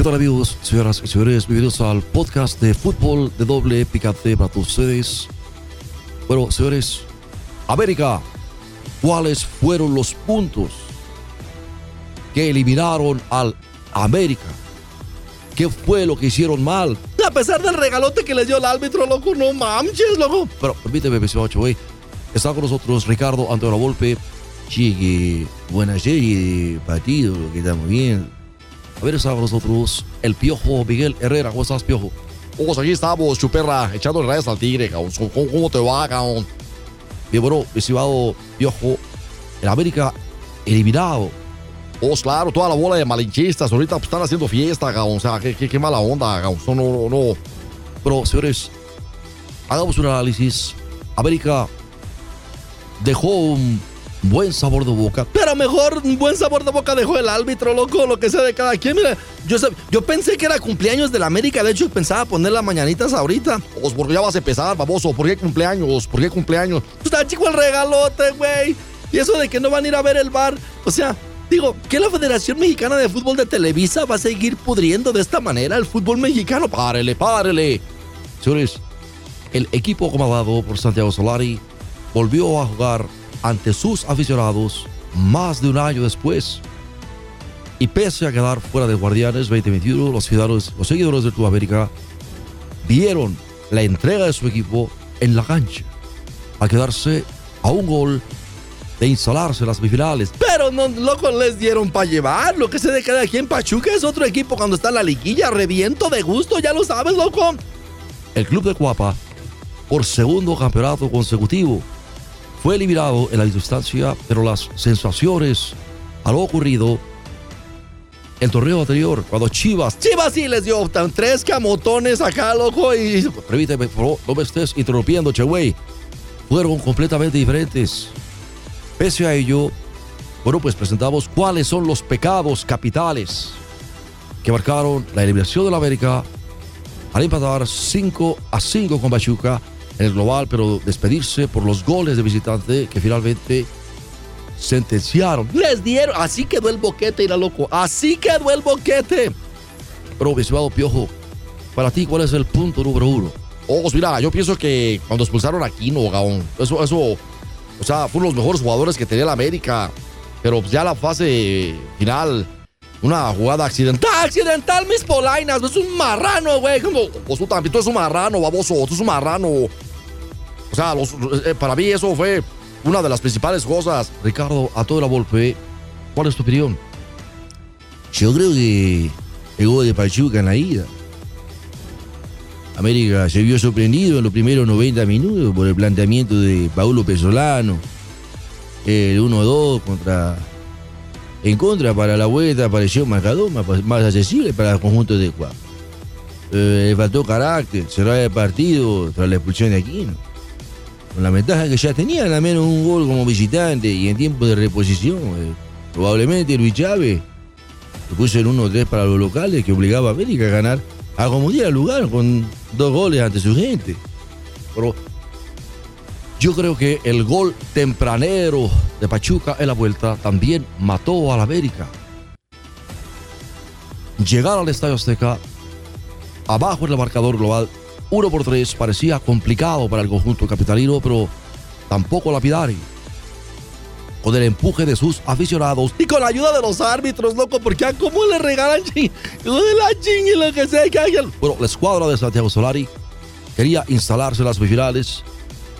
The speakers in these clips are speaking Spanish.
¿Qué tal amigos, señoras y señores? Bienvenidos al podcast de fútbol de doble picante para todos ustedes. Bueno, señores, América, ¿cuáles fueron los puntos que eliminaron al América? ¿Qué fue lo que hicieron mal? A pesar del regalote que les dio el árbitro, loco, no manches, loco. Pero permíteme, estimado güey. Está con nosotros Ricardo Antonio Volpe. Chique, buena serie de partido, que está muy bien. A ver, está con nosotros el Piojo Miguel Herrera. ¿Cómo estás, Piojo? Pues aquí estamos, chuperra, echando rayas al tigre, cabrón. ¿Cómo, te va, cabrón? Bien, bueno, estimado Piojo, el América eliminado pues claro, toda la bola de malinchistas ahorita pues, están haciendo fiesta, cabrón. O sea, qué, qué, qué mala onda, cabrón. No, no, no. Pero, señores, hagamos un análisis. América dejó un buen sabor de boca. Pero mejor buen sabor de boca dejó el árbitro, loco, lo que sea de cada quien. Mira, yo, yo pensé que era cumpleaños de la América. De hecho, pensaba poner las mañanitas ahorita. Pues porque ya vas a empezar, baboso. ¿Por qué cumpleaños? ¿Por qué cumpleaños? Pues está chico el regalote, güey. Y eso de que no van a ir a ver el bar. O sea, Digo, ¿que la Federación Mexicana de Fútbol de Televisa va a seguir pudriendo de esta manera el fútbol mexicano? Párele, párele. Señores, el equipo comandado por Santiago Solari volvió a jugar ante sus aficionados más de un año después. Y pese a quedar fuera de Guardianes 2021, los, ciudadanos, los seguidores de Club América vieron la entrega de su equipo en la cancha, a quedarse a un gol de instalarse en las semifinales. Pero no, loco, les dieron para llevar. Lo que se de aquí en Pachuca es otro equipo cuando está en la liguilla. Reviento de gusto, ya lo sabes, loco. El club de Cuapa, por segundo campeonato consecutivo, fue eliminado en la distancia, pero las sensaciones a lo ocurrido el torneo anterior, cuando Chivas, Chivas sí les dio tres camotones acá, loco, y permíteme, no me estés interrumpiendo, che. Fueron completamente diferentes. Pese a ello, bueno, pues presentamos cuáles son los pecados capitales que marcaron la eliminación de la América al empatar 5 a 5 con Pachuca en el global, pero despedirse por los goles de visitante que finalmente sentenciaron. Les dieron, así quedó el boquete, era loco, así quedó el boquete. Pero, estimado Piojo, para ti, ¿cuál es el punto número uno? Pues mira, yo pienso que cuando expulsaron a Kino, Gaón, eso, eso o sea, fueron los mejores jugadores que tenía la América. Pero ya la fase final, una jugada accidental. ¡Accidental, mis polainas! Es un marrano, güey. Pues tú también, tú eres un marrano, baboso. Tú eres un marrano. O sea, eh, para mí eso fue una de las principales cosas. Ricardo, a toda la golpe, ¿cuál es tu opinión? Yo creo que el gol de Pachuca en la ida América se vio sorprendido en los primeros 90 minutos por el planteamiento de Paulo Pesolano. El 1-2 contra. En contra para la vuelta apareció Macadó, más, accesible para el conjunto de Cuapa. Eh, le faltó carácter, cerrar el partido tras la expulsión de Aquino. Con la ventaja que ya tenían al menos un gol como visitante y en tiempo de reposición. Eh, probablemente Luis Chávez puso el 1-3 para los locales que obligaba a América a ganar acomodar el lugar con dos goles ante su gente. Pero yo creo que el gol tempranero de Pachuca en la vuelta también mató a la América. Llegar al Estadio Azteca, abajo en el marcador global, 1 por 3, parecía complicado para el conjunto capitalino, pero tampoco lapidario con el empuje de sus aficionados y con la ayuda de los árbitros, loco, porque a cómo le regalan ching, la ching y lo que sea que hagan. Bueno, la escuadra de Santiago Solari quería instalarse en las semifinales,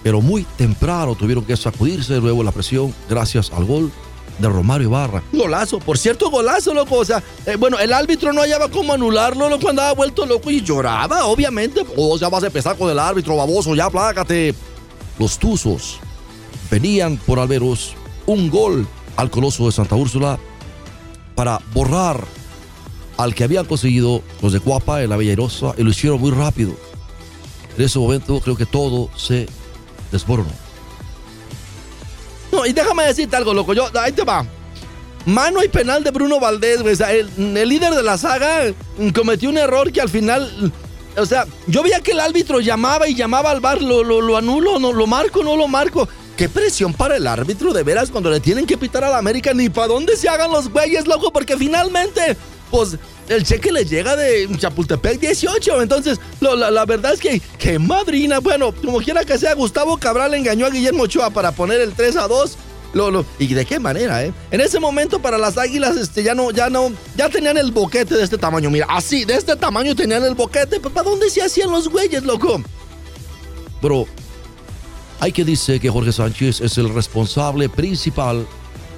pero muy temprano tuvieron que sacudirse de nuevo la presión gracias al gol de Romario Ibarra. Golazo, por cierto, golazo, loco. O sea, eh, bueno, el árbitro no hallaba cómo anularlo, loco, andaba vuelto loco y lloraba, obviamente. O ya vas a empezar con el árbitro, baboso, ya plácate. Los Tuzos venían por Alberos un gol al Coloso de Santa Úrsula para borrar al que habían conseguido los de Cuapa en la Bella Irosa y lo hicieron muy rápido. En ese momento creo que todo se desboronó. Y déjame decirte algo, loco. Yo, ahí te va. Mano y penal de Bruno Valdés, güey. el, líder de la saga cometió un error que al final. O sea, yo veía que el árbitro llamaba y llamaba al bar, lo, lo, lo anulo, no, lo marco, no lo marco. Qué presión para el árbitro de veras cuando le tienen que pitar a la América, ni para dónde se hagan los güeyes, loco, porque finalmente pues el cheque le llega de Chapultepec 18. Entonces, la, verdad es que, que madrina, bueno, como quiera que sea, Gustavo Cabral engañó a Guillermo Ochoa para poner el 3 a 2. Lo, ¿Y de qué manera, eh? En ese momento para las águilas este, ya no, ya no, ya tenían el boquete de este tamaño. Mira, así, de este tamaño tenían el boquete. ¿Para dónde se hacían los güeyes, loco? Bro, hay que decir que Jorge Sánchez es el responsable principal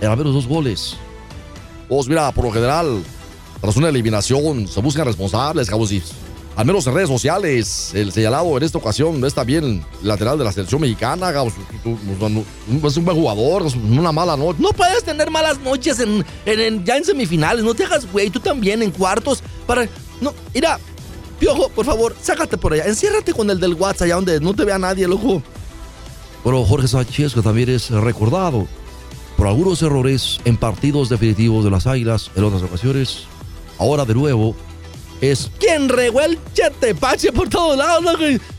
en haber los dos goles. Vos, mira, por lo general, tras una eliminación se buscan responsables, cabos, al menos en redes sociales, el señalado en esta ocasión no está bien lateral de la selección mexicana, cabos, es un buen jugador, es una mala noche. No puedes tener malas noches en, ya en semifinales, no te hagas güey, tú también en cuartos, para... No, mira, Piojo, por favor, sácate por allá, enciérrate con el del WhatsApp allá donde no te vea nadie, loco. Pero Jorge Sánchez, que también es recordado por algunos errores en partidos definitivos de las Águilas en otras ocasiones, ahora de nuevo es quien regó el chetepache por todos lados.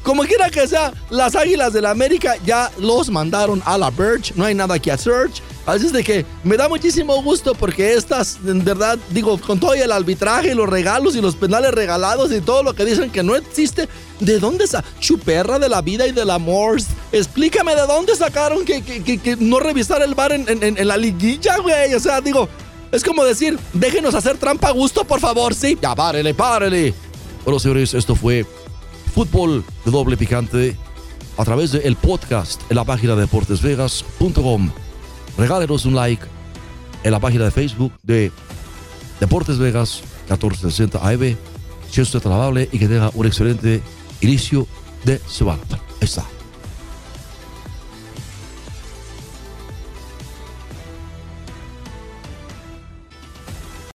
Como quiera que sea, las Águilas de la América ya los mandaron a la Birch. No hay nada que hacer. Así es de que me da muchísimo gusto porque estas, en verdad, digo, con todo el arbitraje, los regalos y los penales regalados y todo lo que dicen que no existe, ¿de dónde esa chuperra de la vida y del amor? Explícame de dónde sacaron que, que, no revisar el bar en, en la liguilla, güey. O sea, digo, es como decir, déjenos hacer trampa a gusto, por favor, ¿sí? Ya, párele, párele. Bueno, señores, esto fue Fútbol de Doble Picante a través del podcast en la página de deportesvegas.com. Regálenos un like en la página de Facebook de Deportes Vegas 1460 AM. Si usted es amable y que tenga un excelente inicio de semana. Ahí está.